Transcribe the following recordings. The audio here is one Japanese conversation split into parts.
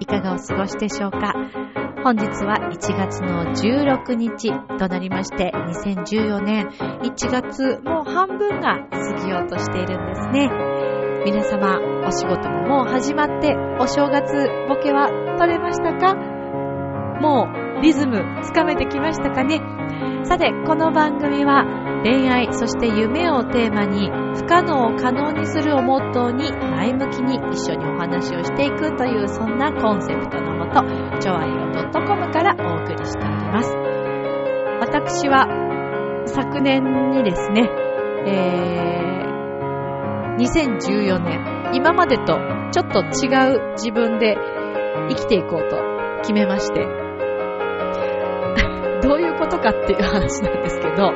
いかがお過ごしでしょうか？本日は1月の16日となりまして、2014年1月もう半分が過ぎようとしているんですね。皆様、お仕事ももう始まって、お正月ボケは取れましたか？もうリズムつかめてきましたかね？さて、この番組は恋愛、そして夢をテーマに不可能を可能にするをモットーに前向きに一緒にお話をしていくというそんなコンセプトのもと、ちょわいお .com からお送りしております。私は昨年にですね、えー、2014年、今までとちょっと違う自分で生きていこうと決めまして、どういうことかっていう話なんですけど、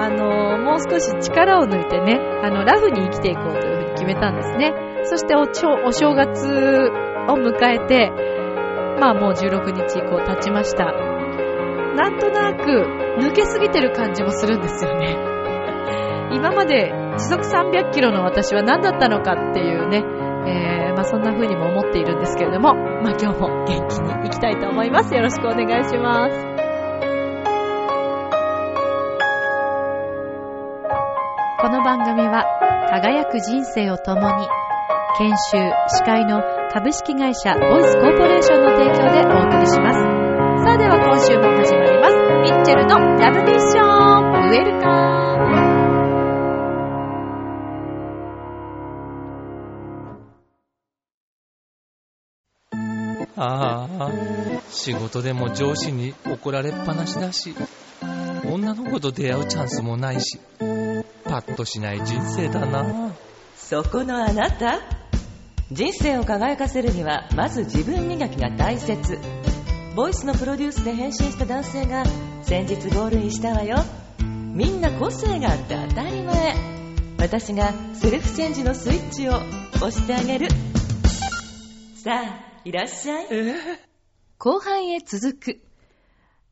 あのもう少し力を抜いてね、あの、ラフに生きていこうというふうに決めたんですね。そしておちょお正月を迎えて、まあもう16日こう経ちました。なんとなく抜けすぎてる感じもするんですよね。今まで時速300キロの私は何だったのかっていうね、えー、まあそんな風にも思っているんですけれども、まあ今日も元気に行きたいと思います。よろしくお願いします。この番組は輝く人生を共に研修、司会の株式会社ボイスコーポレーションの提供でお送りします。さあでは今週も始まります。チェルのラブミッション。ウェルカああ、仕事でも上司に怒られっぱなしだし、女の子と出会うチャンスもないし、パッとしない人生だな。そこのあなた？人生を輝かせるにはまず自分磨きが大切。ボイスのプロデュースで変身した男性が先日ゴールインしたわよみんな個性があって当たり前私がセルフチェンジのスイッチを押してあげるさあいらっしゃい後半へ続く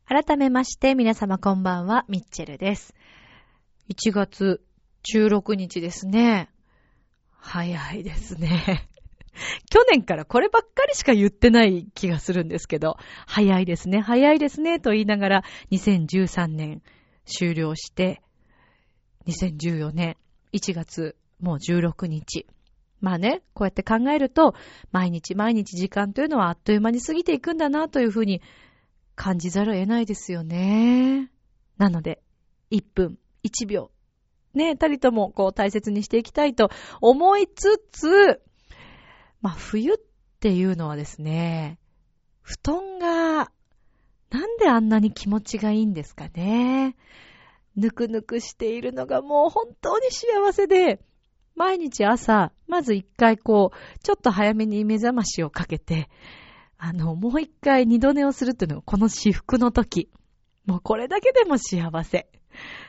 改めまして皆様こんばんは、ミッチェルです。1月16日ですね。早いですね。去年からこればっかりしか言ってない気がするんですけど、早いですね、早いですね、と言いながら2013年終了して、2014年1月もう16日。まあね、こうやって考えると、毎日毎日時間というのはあっという間に過ぎていくんだなというふうに感じざるを得ないですよね。なので、1分、1秒、ね、たりともこう大切にしていきたいと思いつつ、まあ冬っていうのはですね、布団がなんであんなに気持ちがいいんですかね。ぬくぬくしているのがもう本当に幸せで、毎日朝、まず一回こう、ちょっと早めに目覚ましをかけて、あの、もう一回二度寝をするっていうのがこの至福の時。もうこれだけでも幸せ。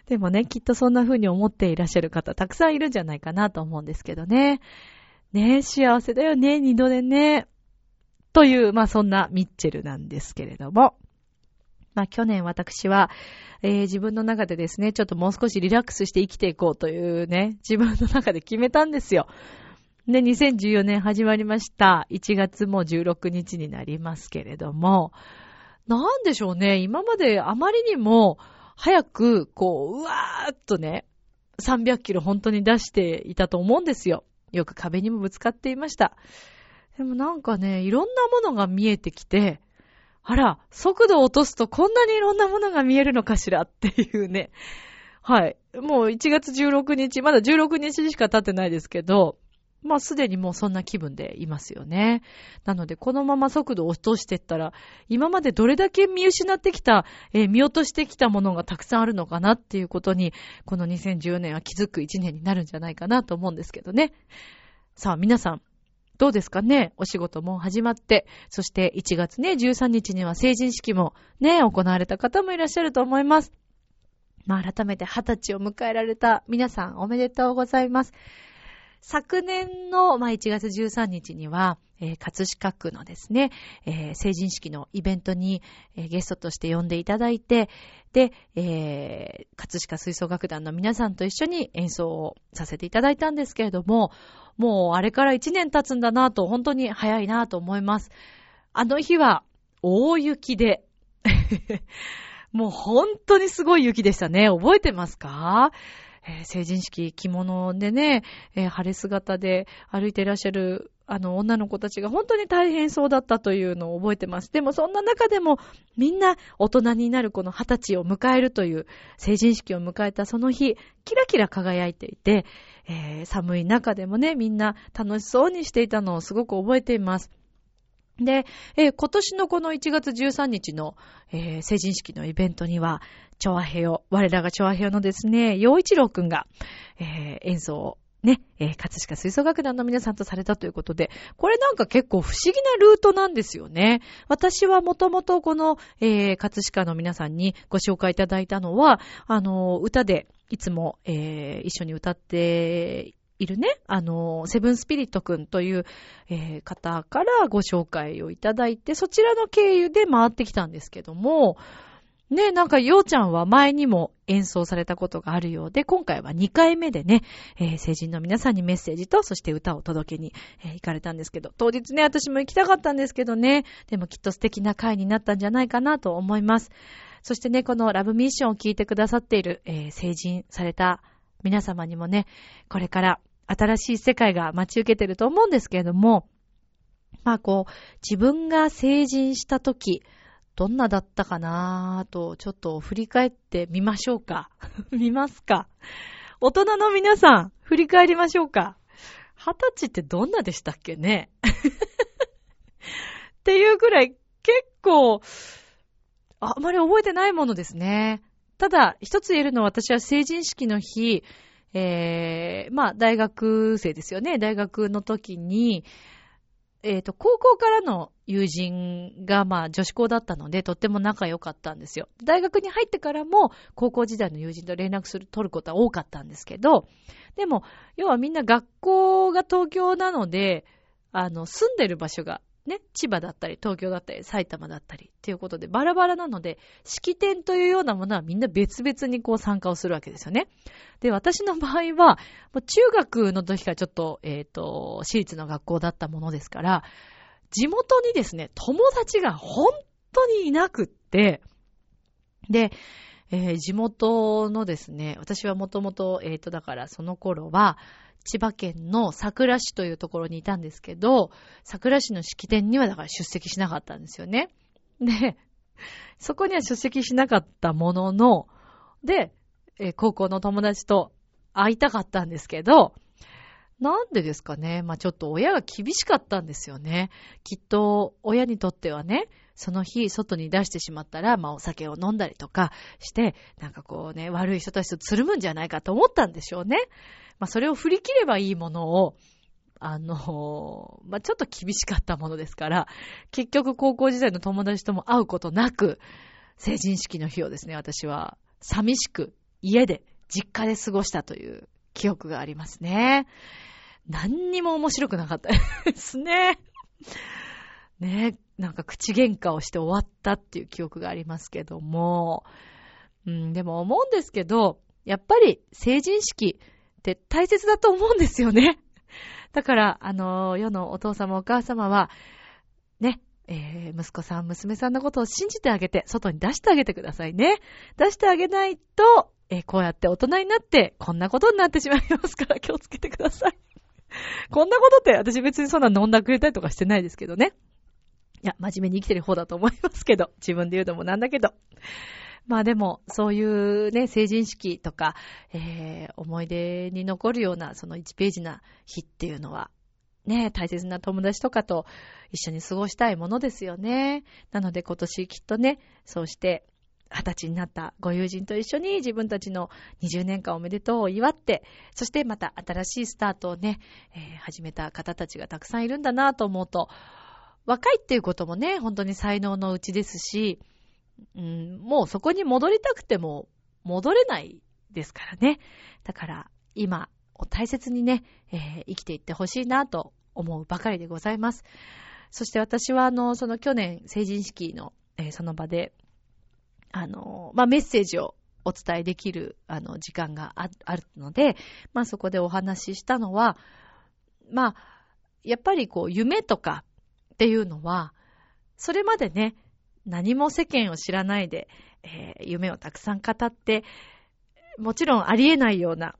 でもね、きっとそんな風に思っていらっしゃる方たくさんいるんじゃないかなと思うんですけどね。ねえ幸せだよね、二度寝ね。という、まあそんなミッチェルなんですけれども。まあ去年私は、えー、自分の中でですね、ちょっともう少しリラックスして生きていこうというね、自分の中で決めたんですよ。で、2014年始まりました。1月も16日になりますけれども、なんでしょうね、今まであまりにも早く、こう、うわーっとね、300キロ本当に出していたと思うんですよ。よく壁にもぶつかっていました。でもなんかね、いろんなものが見えてきて、あら、速度を落とすとこんなにいろんなものが見えるのかしらっていうね。はい。もう1月16日、まだ16日しか経ってないですけど、まあすでにもうそんな気分でいますよね。なのでこのまま速度を落としていったら、今までどれだけ見失ってきた、えー見落としてきたものがたくさんあるのかなっていうことに、この2014年は気づく1年になるんじゃないかなと思うんですけどね。さあ皆さん、どうですかね？お仕事も始まって、そして1月ね、13日には成人式もね、行われた方もいらっしゃると思います。まあ、改めて二十歳を迎えられた皆さんおめでとうございます。昨年の、まあ、1月13日には、えー、葛飾区のですね、えー、成人式のイベントに、えー、ゲストとして呼んでいただいて、で、えー、葛飾吹奏楽団の皆さんと一緒に演奏をさせていただいたんですけれども、もうあれから1年経つんだなと、本当に早いなと思います。あの日は大雪で もう本当にすごい雪でしたね。覚えてますか？えー、成人式着物でね、えー、晴れ姿で歩いていらっしゃるあの女の子たちが本当に大変そうだったというのを覚えてます。でもそんな中でもみんな大人になるこの二十歳を迎えるという成人式を迎えたその日、キラキラ輝いていて、えー、寒い中でもね、みんな楽しそうにしていたのをすごく覚えています。で、えー、今年のこの1月13日の、えー、成人式のイベントには、チョアヘヨ、我らがチョアヘヨのですね、陽一郎くんが、えー、演奏をね、えー、葛飾吹奏楽団の皆さんとされたということで、これなんか結構不思議なルートなんですよね。私はもともとこの、えー、葛飾の皆さんにご紹介いただいたのは、あの、歌でいつも、えー、一緒に歌っているね、あの、セブンスピリットくんという、えー、方からご紹介をいただいて、そちらの経由で回ってきたんですけども、ね、なんか、ようちゃんは前にも演奏されたことがあるようで、今回は2回目でね、えー、成人の皆さんにメッセージと、そして歌を届けに、えー、行かれたんですけど、当日ね、私も行きたかったんですけどね、でもきっと素敵な回になったんじゃないかなと思います。そしてね、このラブミッションを聞いてくださっている、えー、成人された皆様にもね、これから新しい世界が待ち受けてると思うんですけれども、まあこう、自分が成人した時、どんなだったかなぁと、ちょっと振り返ってみましょうか。見ますか。大人の皆さん、振り返りましょうか。二十歳ってどんなでしたっけね っていうくらい、結構、あまり覚えてないものですね。ただ、一つ言えるのは私は成人式の日、えー、まあ、大学生ですよね。大学の時に、えっ、ー、と、高校からの友人が、まあ、女子校だったので、とっても仲良かったんですよ。大学に入ってからも、高校時代の友人と連絡する、取ることは多かったんですけど、でも、要はみんな学校が東京なので、あの、住んでる場所がね、千葉だったり、東京だったり、埼玉だったり、っていうことで、バラバラなので、式典というようなものはみんな別々にこう参加をするわけですよね。で、私の場合は、中学の時からちょっと、えっ、ー、と、私立の学校だったものですから、地元にですね、友達が本当にいなくって、で、えー、地元のですね、私はもともと、えっ、ー、と、だからその頃は、千葉県の桜市というところにいたんですけど、桜市の式典にはだから出席しなかったんですよね。で、そこには出席しなかったものの、で、え、高校の友達と会いたかったんですけど、なんでですかね。まあちょっと親が厳しかったんですよね。きっと親にとってはね、その日外に出してしまったら、まあお酒を飲んだりとかして、なんかこうね、悪い人たちとつるむんじゃないかと思ったんでしょうね。まあ、それを振り切ればいいものを、あの、まあ、ちょっと厳しかったものですから、結局高校時代の友達とも会うことなく、成人式の日をですね、私は寂しく家で、実家で過ごしたという記憶がありますね。何にも面白くなかったですね。ねなんか口喧嘩をして終わったっていう記憶がありますけども、うん、でも思うんですけど、やっぱり成人式、って大切だと思うんですよね。だから、あの、世のお父様お母様は、ね、えー、息子さん、娘さんのことを信じてあげて、外に出してあげてくださいね。出してあげないと、えー、こうやって大人になって、こんなことになってしまいますから気をつけてください。こんなことって私別にそんな飲んだくれたりとかしてないですけどね。いや、真面目に生きてる方だと思いますけど、自分で言うのもなんだけど。まあでも、そういうね、成人式とか、えー、思い出に残るような、その1ページな日っていうのは、ね、大切な友達とかと一緒に過ごしたいものですよね。なので今年きっとね、そうして二十歳になったご友人と一緒に自分たちの20年間おめでとうを祝って、そしてまた新しいスタートをね、えー、始めた方たちがたくさんいるんだなと思うと、若いっていうこともね、本当に才能のうちですし、うん、もうそこに戻りたくても戻れないですからね。だから今を大切にね、えー、生きていってほしいなと思うばかりでございます。そして私はあの、その去年成人式の、えー、その場で、あの、まあ、メッセージをお伝えできる、あの、時間があるので、まあ、そこでお話ししたのは、まあ、やっぱりこう、夢とかっていうのは、それまでね、何も世間を知らないで、えー、夢をたくさん語って、もちろんありえないような、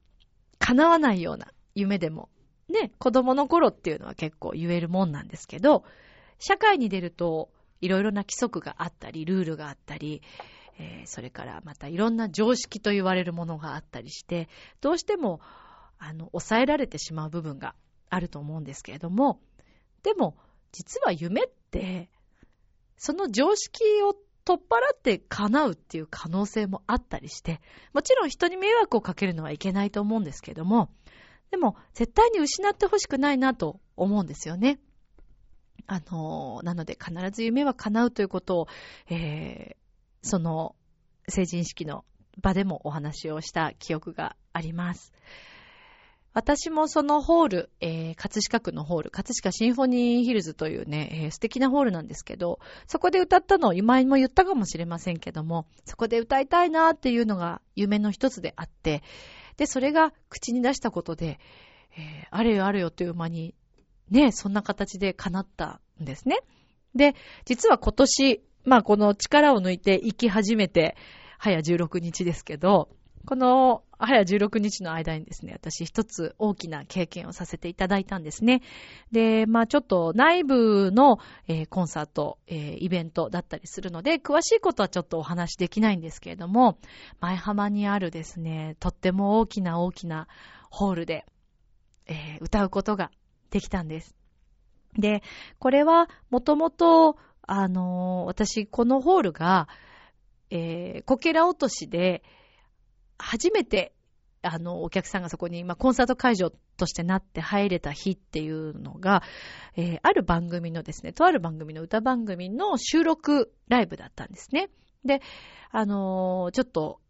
叶わないような夢でも、ね、子供の頃っていうのは結構言えるもんなんですけど、社会に出ると、いろいろな規則があったり、ルールがあったり、えー、それからまたいろんな常識と言われるものがあったりして、どうしても、あの、抑えられてしまう部分があると思うんですけれども、でも、実は夢って、その常識を取っ払って叶うっていう可能性もあったりして、もちろん人に迷惑をかけるのはいけないと思うんですけども、でも絶対に失ってほしくないなと思うんですよね。あの、なので必ず夢は叶うということを、えー、その成人式の場でもお話をした記憶があります。私もそのホール、えー、葛飾区のホール、葛飾シンフォニーヒルズというね、えー、素敵なホールなんですけど、そこで歌ったのを今も言ったかもしれませんけども、そこで歌いたいなっていうのが夢の一つであって、で、それが口に出したことで、えー、あれよあれよという間に、ね、そんな形で叶ったんですね。で、実は今年、まあこの力を抜いて生き始めて、早16日ですけど、この、早16日の間にですね、私一つ大きな経験をさせていただいたんですね。で、まあちょっと内部の、えー、コンサート、えー、イベントだったりするので、詳しいことはちょっとお話しできないんですけれども、前浜にあるですね、とっても大きな大きなホールで、えー、歌うことができたんです。で、これはもともと、あの私、このホールが、えー、こけら落としで、初めて、あの、お客さんがそこに、まあ、コンサート会場としてなって入れた日っていうのが、えー、ある番組のですね、とある番組の歌番組の収録ライブだったんですね。で、あのー、ちょっと、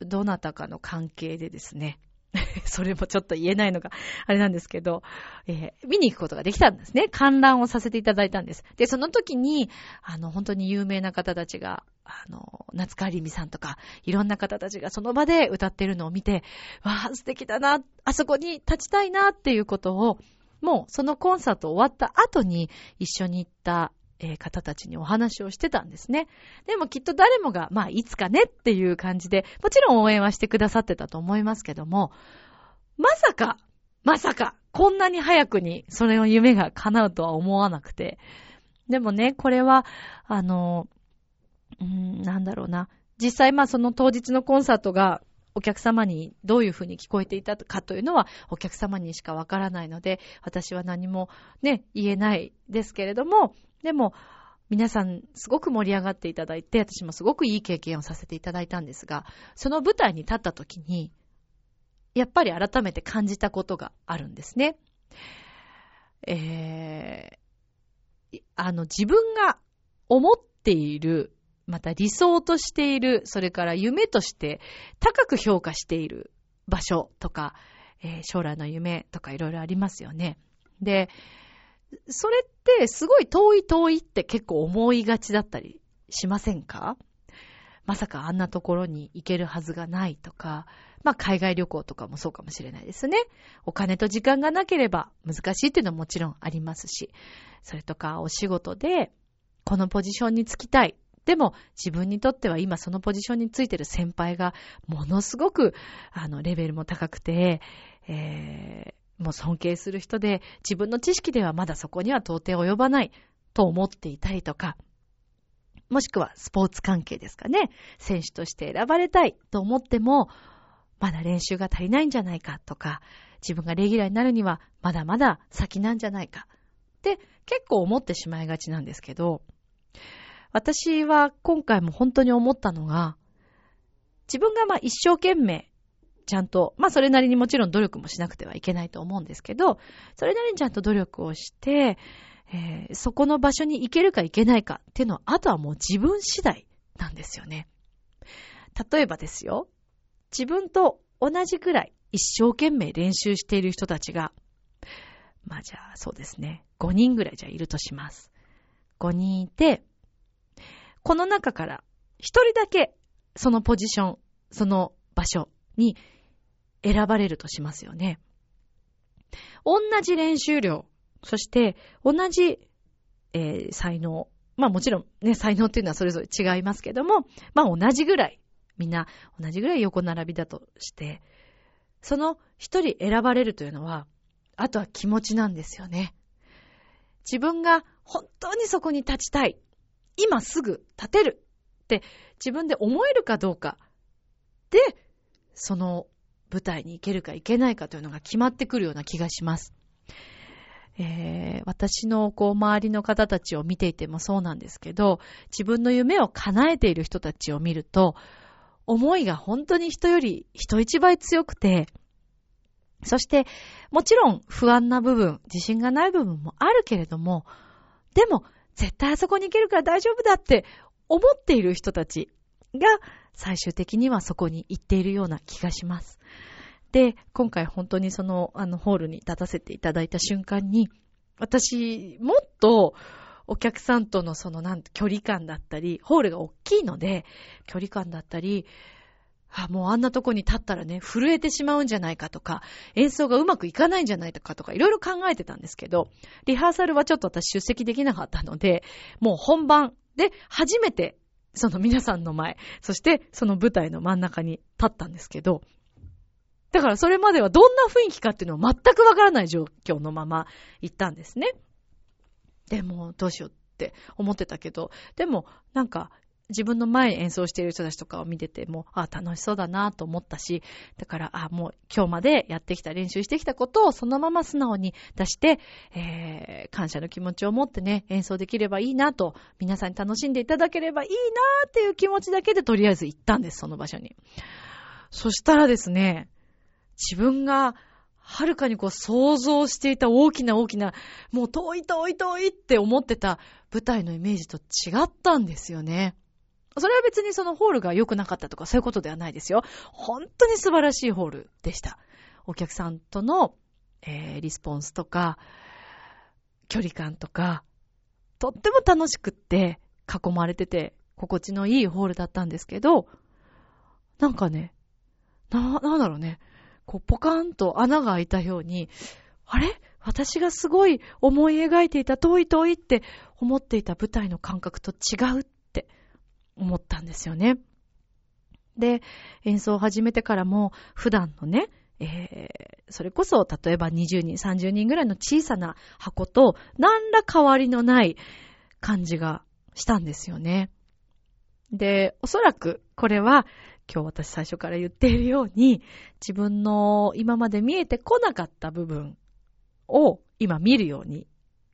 どなたかの関係でですね、それもちょっと言えないのが、あれなんですけど、えー、見に行くことができたんですね。観覧をさせていただいたんです。で、その時に、あの、本当に有名な方たちが、あの、夏川りみさんとか、いろんな方たちがその場で歌ってるのを見て、わあ、素敵だな、あそこに立ちたいなっていうことを、もうそのコンサート終わった後に一緒に行ったえ方たちにお話をしてたんですね。でもきっと誰もが、まあ、いつかねっていう感じで、もちろん応援はしてくださってたと思いますけども、まさか、まさか、こんなに早くにそれの夢が叶うとは思わなくて。でもね、これは、あの、うーん、なんだろうな。実際、まあその当日のコンサートがお客様にどういうふうに聞こえていたかというのはお客様にしかわからないので、私は何もね、言えないですけれども、でも、皆さんすごく盛り上がっていただいて、私もすごくいい経験をさせていただいたんですが、その舞台に立った時に、やっぱり改めて感じたことがあるんですね。えー、あの、自分が思っている、また理想としている、それから夢として高く評価している場所とか、えー、将来の夢とかいろいろありますよね。で、それってすごい遠い遠いって結構思いがちだったりしませんか？まさかあんなところに行けるはずがないとか、まあ海外旅行とかもそうかもしれないですね。お金と時間がなければ難しいっていうのはもちろんありますし、それとかお仕事でこのポジションにつきたい。でも自分にとっては今そのポジションについてる先輩がものすごくあのレベルも高くて、えー、もう尊敬する人で、自分の知識ではまだそこには到底及ばないと思っていたりとか、もしくはスポーツ関係ですかね。選手として選ばれたいと思っても、まだ練習が足りないんじゃないかとか、自分がレギュラーになるにはまだまだ先なんじゃないかって結構思ってしまいがちなんですけど、私は今回も本当に思ったのが、自分がまあ一生懸命ちゃんと、まあそれなりにもちろん努力もしなくてはいけないと思うんですけど、それなりにちゃんと努力をして、えー、そこの場所に行けるか行けないかっていうのは、あとはもう自分次第なんですよね。例えばですよ、自分と同じくらい一生懸命練習している人たちが、まあじゃあそうですね、5人ぐらいじゃいるとします。5人いて、この中から1人だけそのポジション、その場所に選ばれるとしますよね。同じ練習量、そして同じ、えー才能。まあもちろんね、才能っていうのはそれぞれ違いますけども、まあ同じぐらい、みんな同じぐらい横並びだとして、その一人選ばれるというのは、あとは気持ちなんですよね。自分が本当にそこに立ちたい。今すぐ立てるって自分で思えるかどうかで、その舞台に行けるか行けないかというのが決まってくるような気がします。えー私のこう周りの方たちを見ていてもそうなんですけど、自分の夢を叶えている人たちを見ると、思いが本当に人より人一倍強くて、そして、もちろん不安な部分、自信がない部分もあるけれども、でも、絶対あそこに行けるから大丈夫だって思っている人たちが最終的にはそこに行っているような気がします。で、今回本当にその、あの、ホールに立たせていただいた瞬間に、私、もっと、お客さんとのその、なん距離感だったり、ホールが大きいので、距離感だったり、あ、もうあんなとこに立ったらね、震えてしまうんじゃないかとか、演奏がうまくいかないんじゃないかとか、いろいろ考えてたんですけど、リハーサルはちょっと私出席できなかったので、もう本番で初めて、その皆さんの前、そしてその舞台の真ん中に立ったんですけど、だからそれまではどんな雰囲気かっていうのは全くわからない状況のまま行ったんですね。でも、どうしようって思ってたけど、でも、なんか、自分の前演奏している人たちとかを見てても、あ楽しそうだなと思ったし、だから、あもう今日までやってきた、練習してきたことをそのまま素直に出して、えー、感謝の気持ちを持ってね、演奏できればいいなと、皆さんに楽しんでいただければいいなっていう気持ちだけでとりあえず行ったんです、その場所に。そしたらですね、自分が、はるかにこう想像していた大きな大きな、もう遠い遠い遠いって思ってた舞台のイメージと違ったんですよね。それは別にそのホールが良くなかったとかそういうことではないですよ。本当に素晴らしいホールでした。お客さんとの、えーリスポンスとか、距離感とか、とっても楽しくって囲まれてて心地のいいホールだったんですけど、なんかね、な、なんだろうね。こう、ポカンと穴が開いたように、あれ？私がすごい思い描いていた遠い遠いって思っていた舞台の感覚と違うっ思ったんですよね。で、演奏を始めてからも普段のね、えー、それこそ例えば20人、30人ぐらいの小さな箱と何ら変わりのない感じがしたんですよね。で、おそらくこれは今日私最初から言っているように、自分の今まで見えてこなかった部分を今見るように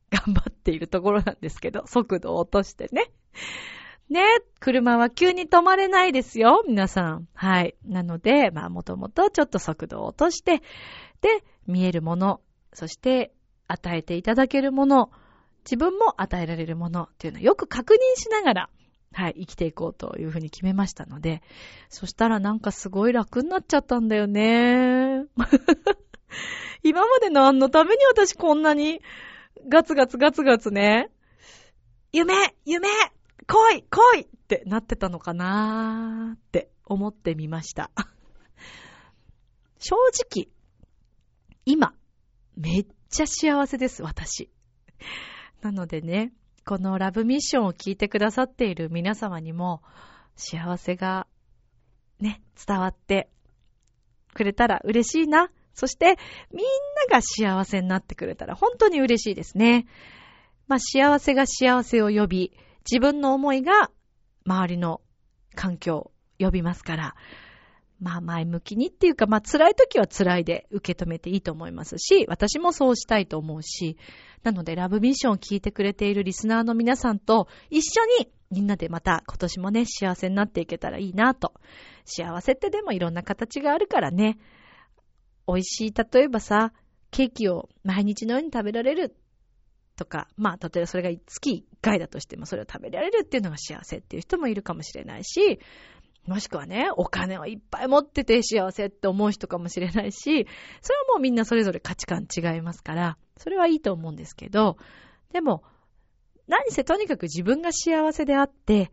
頑張っているところなんですけど、速度を落としてね。ね、車は急に止まれないですよ、皆さん。はい。なので、まあ、もともとちょっと速度を落として、で、見えるもの、そして与えていただけるもの、自分も与えられるものっていうのをよく確認しながら、はい、生きていこうというふうに決めましたので、そしたらなんかすごい楽になっちゃったんだよね。今まで何のために私こんなにガツガツガツガツね、夢夢来い来いってなってたのかなーって思ってみました。正直、今、めっちゃ幸せです、私。なのでね、このラブミッションを聞いてくださっている皆様にも、幸せが、ね、伝わってくれたら嬉しいな。そして、みんなが幸せになってくれたら本当に嬉しいですね。まあ、幸せが幸せを呼び、自分の思いが周りの環境を呼びますから、まあ前向きにっていうか、まあ辛い時は辛いで受け止めていいと思いますし、私もそうしたいと思うし、なのでラブミッションを聞いてくれているリスナーの皆さんと一緒にみんなでまた今年もね、幸せになっていけたらいいなと。幸せってでもいろんな形があるからね、美味しい、例えばさ、ケーキを毎日のように食べられるとか、まあ、例えばそれが月1回だとしてもそれを食べられるっていうのが幸せっていう人もいるかもしれないし、もしくはね、お金をいっぱい持ってて幸せって思う人かもしれないし、それはもうみんなそれぞれ価値観違いますから、それはいいと思うんですけど、でも、何せとにかく自分が幸せであって、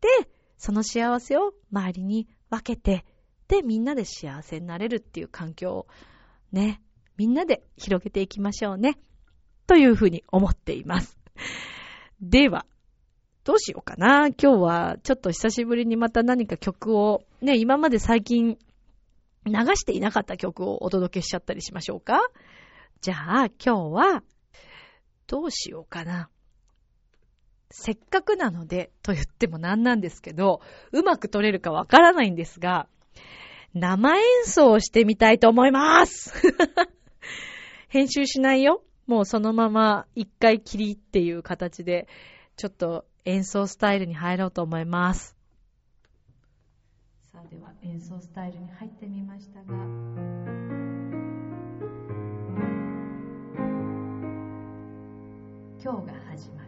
で、その幸せを周りに分けて、で、みんなで幸せになれるっていう環境をね、みんなで広げていきましょうね。というふうに思っています。では、どうしようかな。今日はちょっと久しぶりにまた何か曲を、ね、今まで最近流していなかった曲をお届けしちゃったりしましょうか。じゃあ今日は、どうしようかな。せっかくなので、と言ってもなんなんですけど、うまく撮れるかわからないんですが、生演奏をしてみたいと思います 編集しないよ。もうそのまま一回切りっていう形で、ちょっと演奏スタイルに入ろうと思います。さあでは演奏スタイルに入ってみましたが、今日が始まる。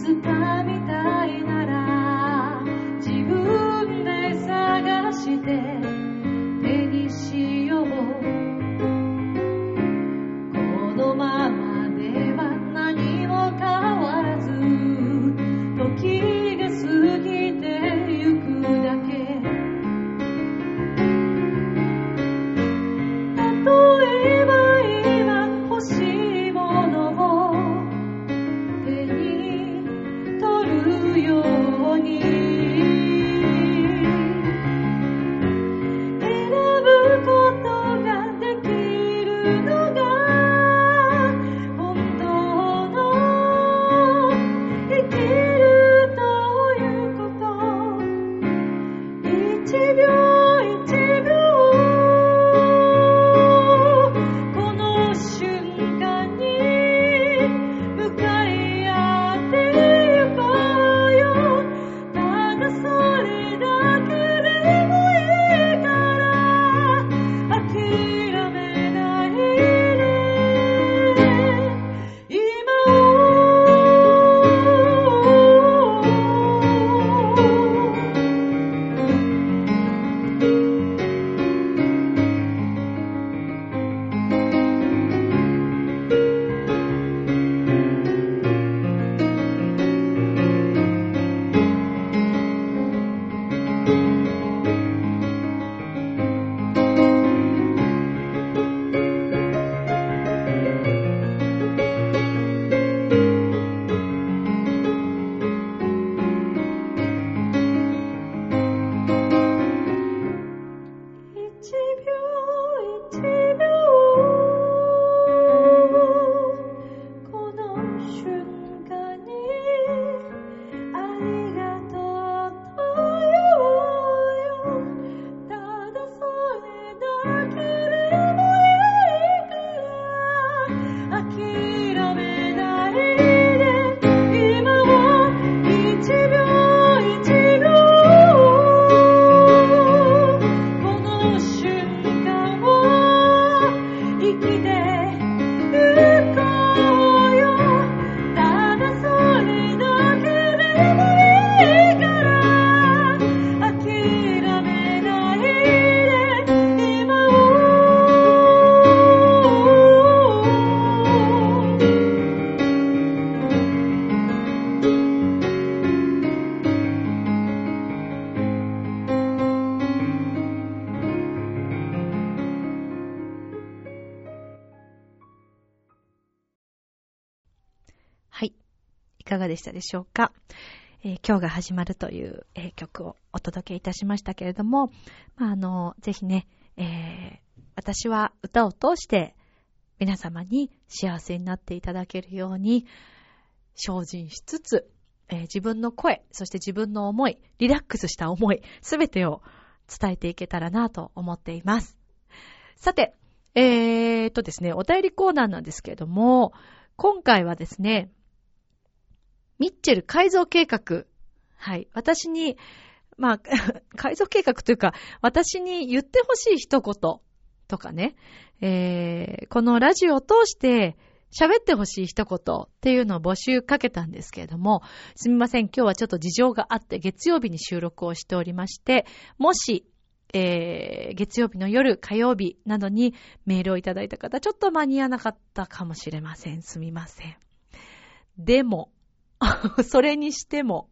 It's about かがでしたでしょうか、えー今日が始まるという、えー曲をお届けいたしましたけれども、まあ、あの、ぜひね、えー私は歌を通して皆様に幸せになっていただけるように精進しつつ、えー自分の声、そして自分の思い、リラックスした思い、すべてを伝えていけたらなと思っています。さて、えーっとですね、お便りコーナーなんですけれども、今回はですね、ミッチェル改造計画。はい。私に、まあ、改造計画というか、私に言ってほしい一言とかね、えーこのラジオを通して喋ってほしい一言っていうのを募集かけたんですけれども、すみません、今日はちょっと事情があって月曜日に収録をしておりまして、もし、えー月曜日の夜、火曜日などにメールをいただいた方、ちょっと間に合わなかったかもしれません。すみません。でも、それにしても、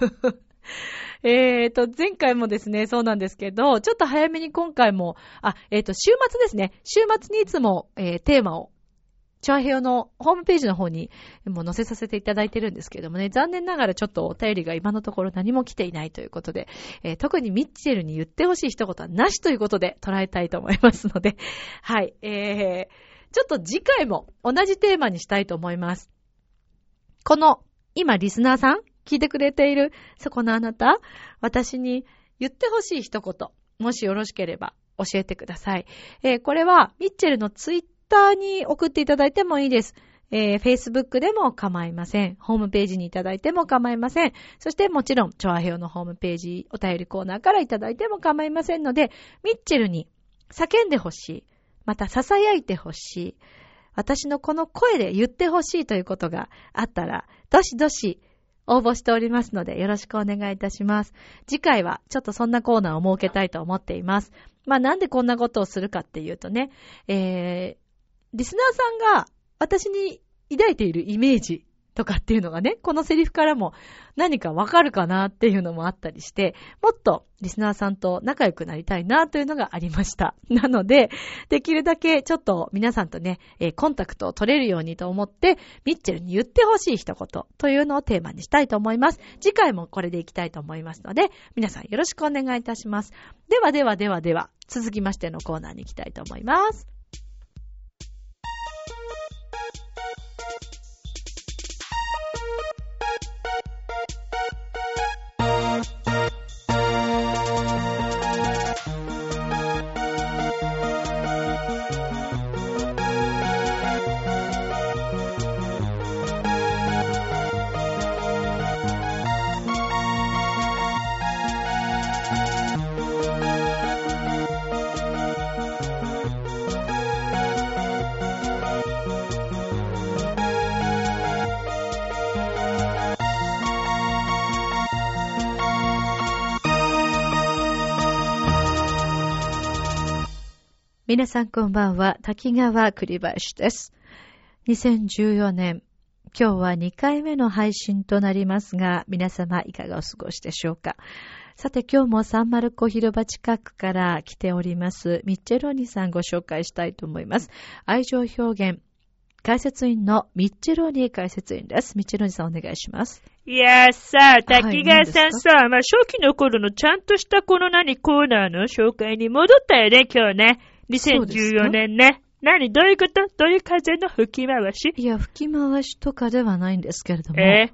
えーと、前回もですね、そうなんですけど、ちょっと早めに今回も、あ、えーと、週末ですね。週末にいつも、えーテーマを、チョアヘヨのホームページの方にもう載せさせていただいてるんですけどもね、残念ながらちょっとお便りが今のところ何も来ていないということで、えー特にミッチェルに言ってほしい一言はなしということで捉えたいと思いますので、はい、えー、ちょっと次回も同じテーマにしたいと思います。この、今リスナーさん聞いてくれている、そこのあなた、私に言ってほしい一言、もしよろしければ教えてください。えーこれは、ミッチェルのツイッターに送っていただいてもいいです。えー、Facebook でも構いません。ホームページにいただいても構いません。そしてもちろん、チョアヘオのホームページ、お便りコーナーからいただいても構いませんので、ミッチェルに叫んでほしい。また、囁いてほしい。私のこの声で言ってほしいということがあったら、どしどし応募しておりますので、よろしくお願いいたします。次回はちょっとそんなコーナーを設けたいと思っています。まあなんでこんなことをするかっていうとね、えー、リスナーさんが私に抱いているイメージとかっていうのがね、このセリフからも何かわかるかなっていうのもあったりして、もっとリスナーさんと仲良くなりたいなというのがありました。なので、できるだけちょっと皆さんとね、えーコンタクトを取れるようにと思って、ミッチェルに言ってほしい一言というのをテーマにしたいと思います。次回もこれでいきたいと思いますので、皆さんよろしくお願いいたします。ではではではでは、続きましてのコーナーに行きたいと思います。皆さんこんばんは、滝川栗林です。2014年、今日は2回目の配信となりますが、皆様いかがお過ごしでしょうか？さて今日もサンマルコ広場近くから来ております、ミッチェローニさんご紹介したいと思います。愛情表現、解説員のミッチェローニ解説員です。ミッチェローニさんお願いします。いやーさ、滝川さんさ、まあ、初期の頃のちゃんとしたこの何コーナーの紹介に戻ったよね、今日ね。そうですか2014年ね。何どういうこと？どういう風の吹き回し？いや、吹き回しとかではないんですけれども、え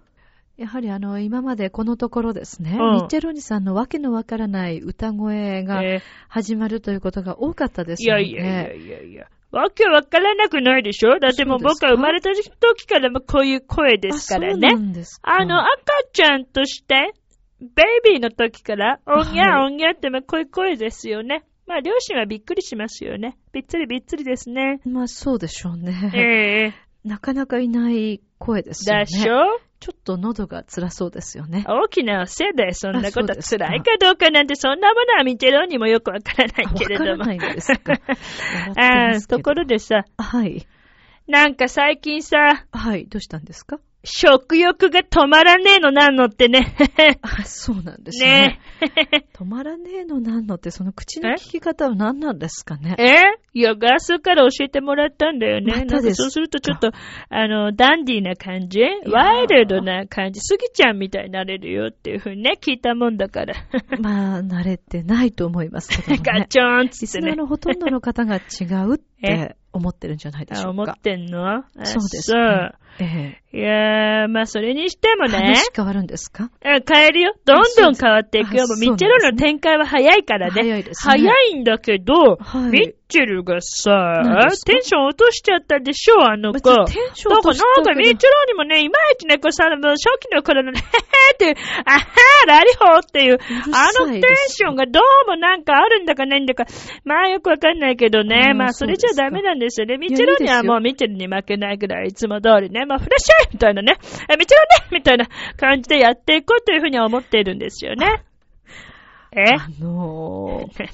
やはりあの、今までこのところですね、うんミッチェローニさんのわけのわからない歌声ー、がえ始まるということが多かったでーいすよね。やいやいやいやいや。わけわからなくないでしょ？だってもう僕は生まれた時からもこういう声ですからあそうね。なんですかあの、赤ちゃんとして、ベイビーの時から、おんぎゃはいおんぎゃってもこういう声ですよね。まあ、両親はびっくりしますよね。びっつりびっつりですね。まあそうでしょうね。ええなかなかいない声ですよね。でしょ？ちょっと喉が辛そうですよね。大きなせいでそんなこと辛いかどうかなんてそんなものは見てるにもよくわからないわけれども。からないんですか。ああ、ところでさ、はい。なんか最近さ、はい。どうしたんですか？食欲が止まらねえのなんのってね。あ、そうなんですね。ね 止まらねえのなんのって、その口の聞き方は何なんですかね。え？いや、ガースから教えてもらったんだよね。まですそうするとちょっと、あの、ダンディーな感じ？ワイルドな感じ？スギちゃんみたいになれるよっていう風にね、聞いたもんだから。まあ、慣れてないと思いますけどもね。ガチョーンっつリってね。のほとんどの方が違うっえ？て思ってるんじゃないでしょうか。てんの？あそうです。ねえいやー、まあそれにしてもえ。ね、話変わるんですか？あ変えるよ。どんどん変わっていくよ。あもうミッチェロの展開は早いからね。早いですね早いんだけど、はいミッチェルがさテンション落としちゃったでしょ、あの子。テンション落としたけどなんか、ミッチェロにもね、いまいちね、こうさ、もう初期の頃のね、へへってあはー、ラリホーっていう、るあのテンションがどうもなんかあるんだかないんだか、まあよくわかんないけどね、まあそれじゃダメなんですよね。ミッチェロにはいもうミッチェルに負けないぐらい、いつも通りね、まあフラッシュみたいなね、えミッチェロねみたいな感じでやっていこうというふうには思っているんですよね。え？あのー、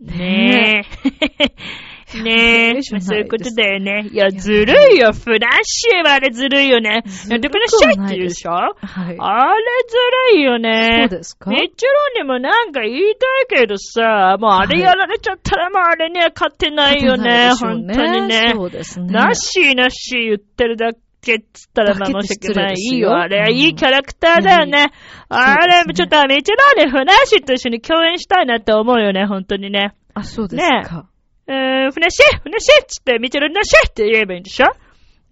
ねえ。ねえ。いいじゃないですそういうことだよね。いや、ずるいよ。フラッシュはあれずるいよね。やってくださいって言うでしょ？はい。あれずるいよね。そうですか？ミッチェロにもなんか言いたいけどさ、もうあれやられちゃったらもうあれには勝てないよね。本当にね。そうですね。なしなし言ってるだけっつったらまあ申し訳ない。いいよ。あれ、うんいいキャラクターだよね。あれ、ねちょっとミッチェロにフラッシュと一緒に共演したいなって思うよね、本当にね。あ、そうですか。えー、ふなしふなしっつって、見てるなしって言えばいいんでしょ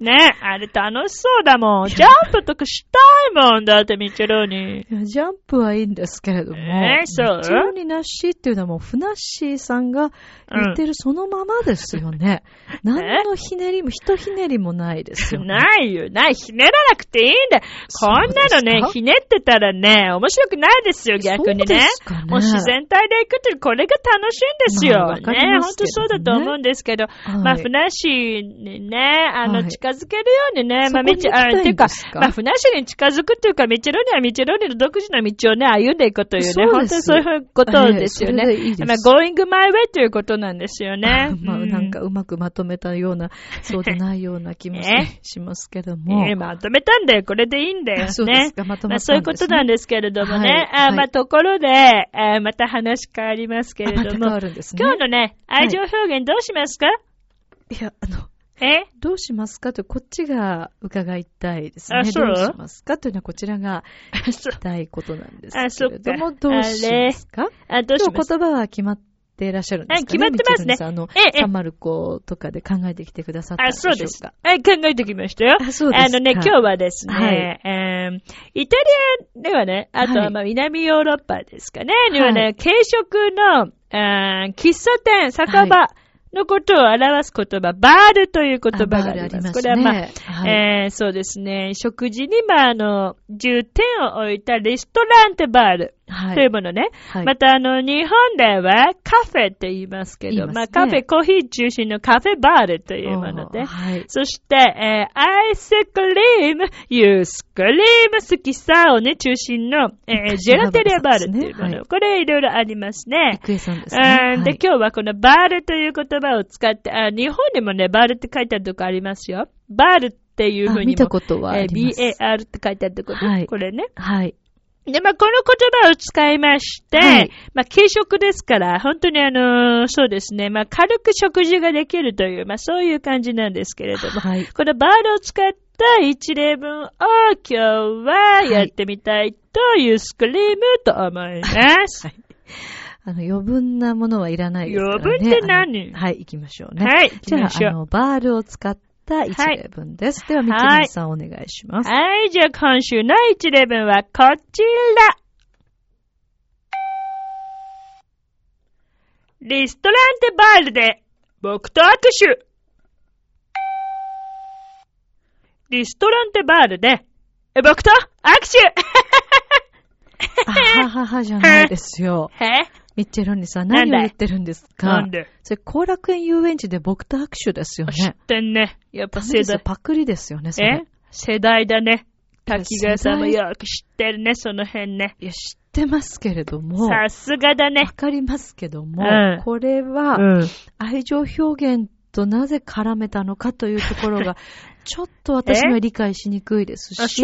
ねあれ楽しそうだもん。ジャンプとかしたいもんだって、ミッチェロに。いやジャンプはいいんですけれども、えーそう？一応になっしーっていうのはもう、ふなっしーさんが言ってるそのままですよね。何のひねりも、ひとひねりもないですよね。ないよ、ない。ひねらなくていいんだよ。こんなのね、か？ひねってたらね、面白くないですよ、逆にそうでねすかね。もう自然体で行くって、これが楽しいんですよ。まあね、本当そうだと思うんですけど、はいまあ、ふなっしーにね、あの、はい近づけるようにね、まあ、みち、あ、ていうかまあ、ふなっしーに近づくっていうか、みちろにはみちろにの独自の道をね、歩んでいくというね、そう本当にそういうことですよね。ええそれでいいまあ、going my way ということなんですよね。まあ、うなんかうまくまとめたような、そうでないような気もし ますけども。ええまとめたんだよ。これでいいんだよ。あそうでねすかまとまあ、まったんですねそういうことなんですけれどもね。はいあまあ、はいところで、えーまた話変わりますけれどもあまた変わ。るんですね。今日のね、はい愛情表現どうしますか、いや、あの、え？どうしますか？と、こっちが伺いたいですね。あそう？どうしますか？というのはこちらが聞きたいことなんですけれども、どうしますか？あ、どうし今日ます言葉は決まっていらっしゃるんですか？ねあ決まってますね。あの、えンマルコとかで考えてきてくださったんあ、でしょうか？そうです。はい、考えてきましたよ。あそうですか。あのね、今日はですね、はい。えーイタリアではね、あとははい。まあ南ヨーロッパですかね、いにはね、軽食の、あー喫茶店、酒場のことを表す言葉、バールという言葉があります。ますね。これはまあ、はい。えーそうですね、食事に、まあ、あの、重点を置いたレストランテバールはいというものね。はいまた、あの、日本ではカフェって言いますけど、ますねまあ、カフェ、コーヒー中心のカフェバールというものではい。そして、えーアイスクリーム、ユースクリーム好きさをね、中心の、えージェラテリアバールっていうもの。はいこれいろいろありますね。郁恵さんですうね。んで、はい今日はこのバールという言葉を使って、あ日本にもね、バールって書いてあるとこありますよ。バールっていうふうに見たことはありますえー BAR って書いてあるところ、はいこれね。はい。で、まあ、この言葉を使いまして、はいまあ、軽食ですから、本当にあのーそうですね、まあ、軽く食事ができるという、まあ、そういう感じなんですけれども、はい。このバールを使った一例文を今日はやってみたいというスクリームと思います。はい あの、余分なものはいらないですからね。余分って何？はい、行きましょうね。はい、じゃあ。あの、バールを使った一例文です。では、みつみさんお願いします。はい、じゃあ今週の一例文はこちら。リストランテバールで僕と握手。リストランテバールでえ僕と握手あはははじゃないですよ。え？ミッチェロニさん、何を言ってるんですか？なんで？それ、後楽園遊園地で僕と握手ですよ知っね。てんね。やっぱ世代。パクリですよね、そえ？れ。世代だね。滝川さんもよく知ってるね、その辺ね。いや、知ってますけれども。さすがだねわ。かりますけども、うんこれは、うん。愛情表現となぜ絡めたのかというところが、ちょっと私には理解しにくいですあ、し、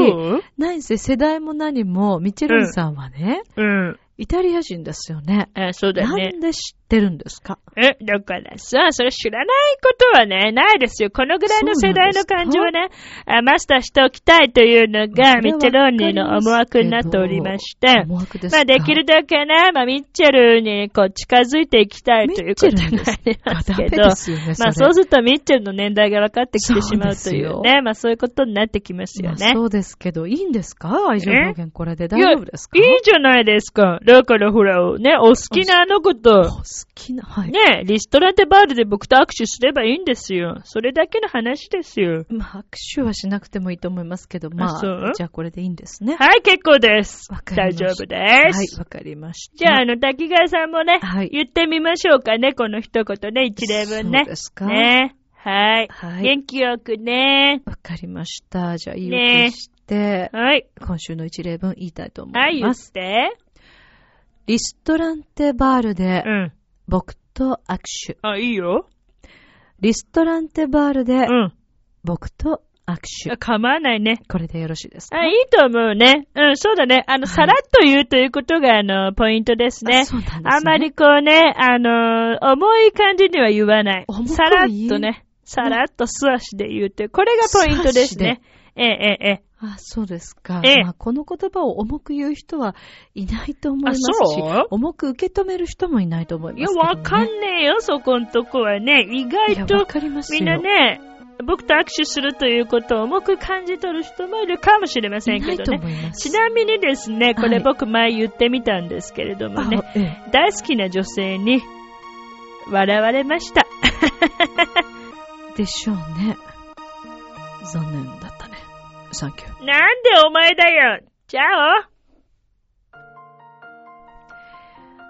何せ世代も何も、ミチェルンさんはね、うん。イタリア人ですよね。あ、そうだなね。んで知ってるんですか？え、だからさ、それ知らないことはね、ないですよ。このぐらいの世代の感情をね、あマスターしておきたいというのが、ミッチェローニーの思惑になっておりまして、思惑です。かまあできるだけね、まあミッチェルにこう近づいていきたいということになりますけど、ね、まあそうするとミッチェルの年代が分かってきてしまうというね、まあそういうことになってきますよね。まあそうですけど、いいんですか？愛情表現これで大丈夫ですか？いいじゃないですか。だからほら、ね、お好きなあの子おと、好きな、はい。ね、リストランテバールで僕と握手すればいいんですよ。それだけの話ですよ。まあ、握手はしなくてもいいと思いますけど、まそう？あ、じゃあこれでいいんですね。はい、結構ですわ。かりました大丈夫です。はい、わかりました。じゃあ、あの、滝川さんもね、はい言ってみましょうかね、この一言ね、一例分ねそう。ですか？ね。はい。はい元気よくね。わかりました。じゃあ、言いね訳して、はい。今週の一例文言いたいと思はい、言っいます。て。リストランテバールでうん。僕と握手。あ、いいよ。リストランテバールでうん。僕と握手。あ構わないね。これでよろしいですか？あ、いいと思うね。うん、そうだね。あの、はいさらっと言うということが、あの、ポイントですね。あそうなんですねあんまりこうね、あの、重い感じには言わない重く。さらっとね、さらっと素足で言うという、これがポイントですね。ええ、ええ、ええ。あ、そうですか。ええまあ、この言葉を重く言う人はいないと思いますし重く受け止める人もいないと思いいや、ますけど、ね。わかんねえよ、そこんとこはね。意い外と、かりますよ。みんなね、僕と握手するということを重く感じ取る人もいるかもしれませんけどね。ちなみにですね、こはいれ僕前言ってみたんですけれどもね、あええ大好きな女性に笑われました。でしょうね。残念。サンキュー。なんでお前だよじゃあ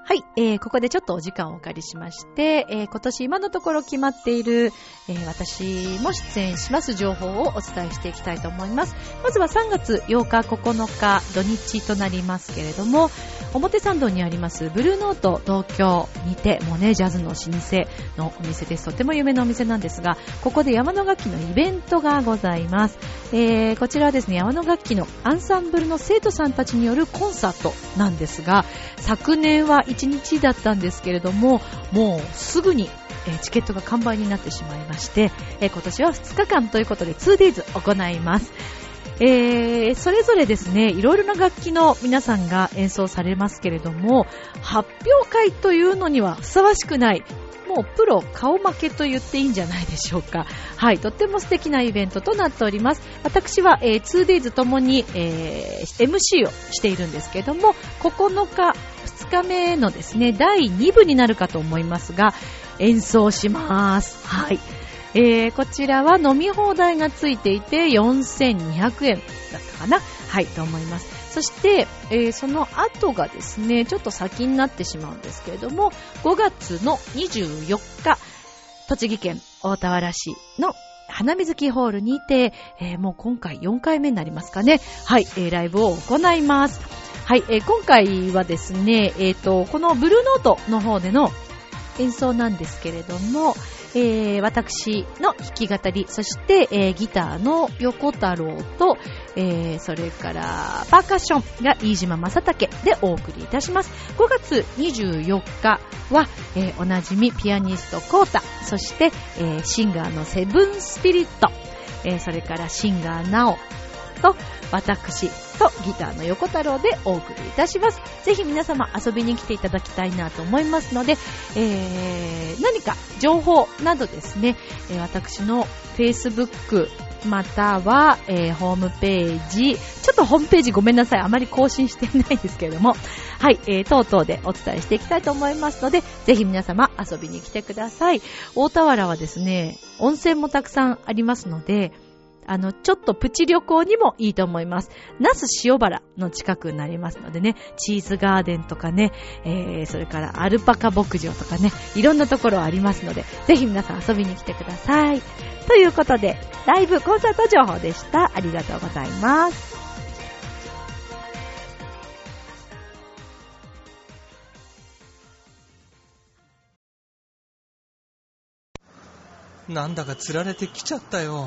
はい、えー、ここでちょっとお時間をお借りしまして、えー、今年今のところ決まっている、えー、私も出演します情報をお伝えしていきたいと思います。まずは3月8日、9日、土日となりますけれども、表参道にありますブルーノート東京にて、もうね、ジャズの老舗のお店です。とても有名なお店なんですが、ここで山の楽器のイベントがございます。えー、こちらはですね、山の楽器のアンサンブルの生徒さんたちによるコンサートなんですが、昨年は1日だったんですけれども、もうすぐにえチケットが完売になってしまいまして、え今年は2日間ということで 2days 行います。えーそれぞれですね、いろいろな楽器の皆さんが演奏されますけれども、発表会というのにはふさわしくない、もうプロ顔負けと言っていいんじゃないでしょうか。はい、とっても素敵なイベントとなっております。私は、えー 2days ともに、えー MC をしているんですけれども、9日、2日目のですね、第2部になるかと思いますが、演奏します。はい。えー、こちらは飲み放題がついていて4200円だったかなはい、と思います。そして、えーその後がですね、ちょっと先になってしまうんですけれども、5月の24日、栃木県大田原市の花水木ホールにて、えーもう今回4回目になりますかね。はい、えーライブを行います。はい、えー今回はですね、えっ、と、このブルーノートの方での演奏なんですけれども、えー私の弾き語り、そして、えーギターの横太郎と、えーそれからパーカッションが飯島正竹でお送りいたします。5月24日は、えーおなじみピアニストコータ、そして、えーシンガーのセブンスピリット、えーそれからシンガーナオと私とギターの横太郎でお送りいたします。ぜひ皆様遊びに来ていただきたいなと思いますので、えー何か情報などですね、え私の Facebook または、えーホームページ、ちょっとホームページごめんなさい、あまり更新してないんですけれども、はい、えー、等々でお伝えしていきたいと思いますので、ぜひ皆様遊びに来てください。大田原はですね、温泉もたくさんありますので、あの、ちょっとプチ旅行にもいいと思います。那須塩原の近くになりますのでね、チーズガーデンとかね、えー、それからアルパカ牧場とかね、いろんなところありますので、ぜひ皆さん遊びに来てください。ということで、ライブコンサート情報でした。ありがとうございます。なんだか釣られてきちゃったよ。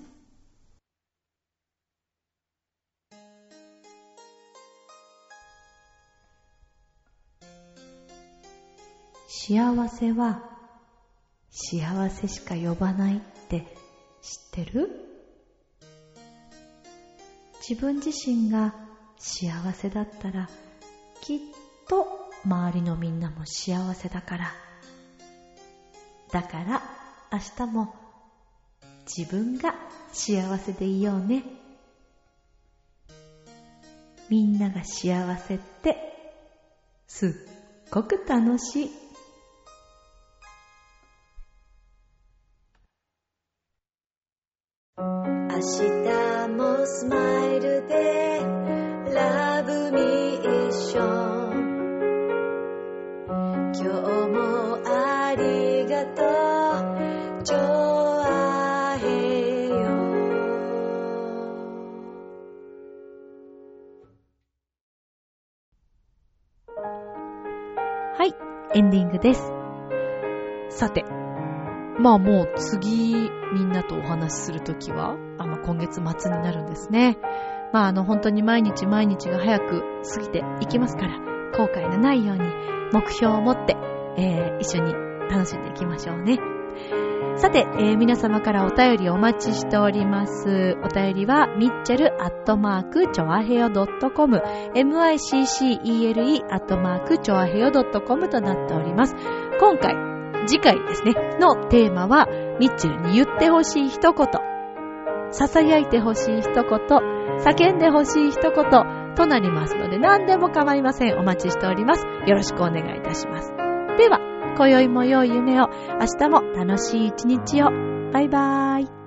幸せは幸せしか呼ばないって知ってる？自分自身が幸せだったらきっと周りのみんなも幸せだから。だから明日も自分が幸せでいようね。みんなが幸せってすっごく楽しい。日もスマイルでラブミーション今日もありがとうジョアヘヨはいエンディングです。さてまあもう次みんなとお話しするときは、あまあ、今月末になるんですね。まああの本当に毎日毎日が早く過ぎていきますから、後悔のないように目標を持って、えー一緒に楽しんでいきましょうね。さて、えー皆様からお便りお待ちしております。お便りは、ミッチェルアットマーク、チョアヘヨ .com、miccele アットマーク、チョアヘヨ .com となっております。今回、次回ですね、のテーマは、ミッチェルに言ってほしい一言、囁いてほしい一言、叫んでほしい一言となりますので、何でも構いません。お待ちしております。よろしくお願いいたします。では、今宵も良い夢を、明日も楽しい一日を。バイバーイ。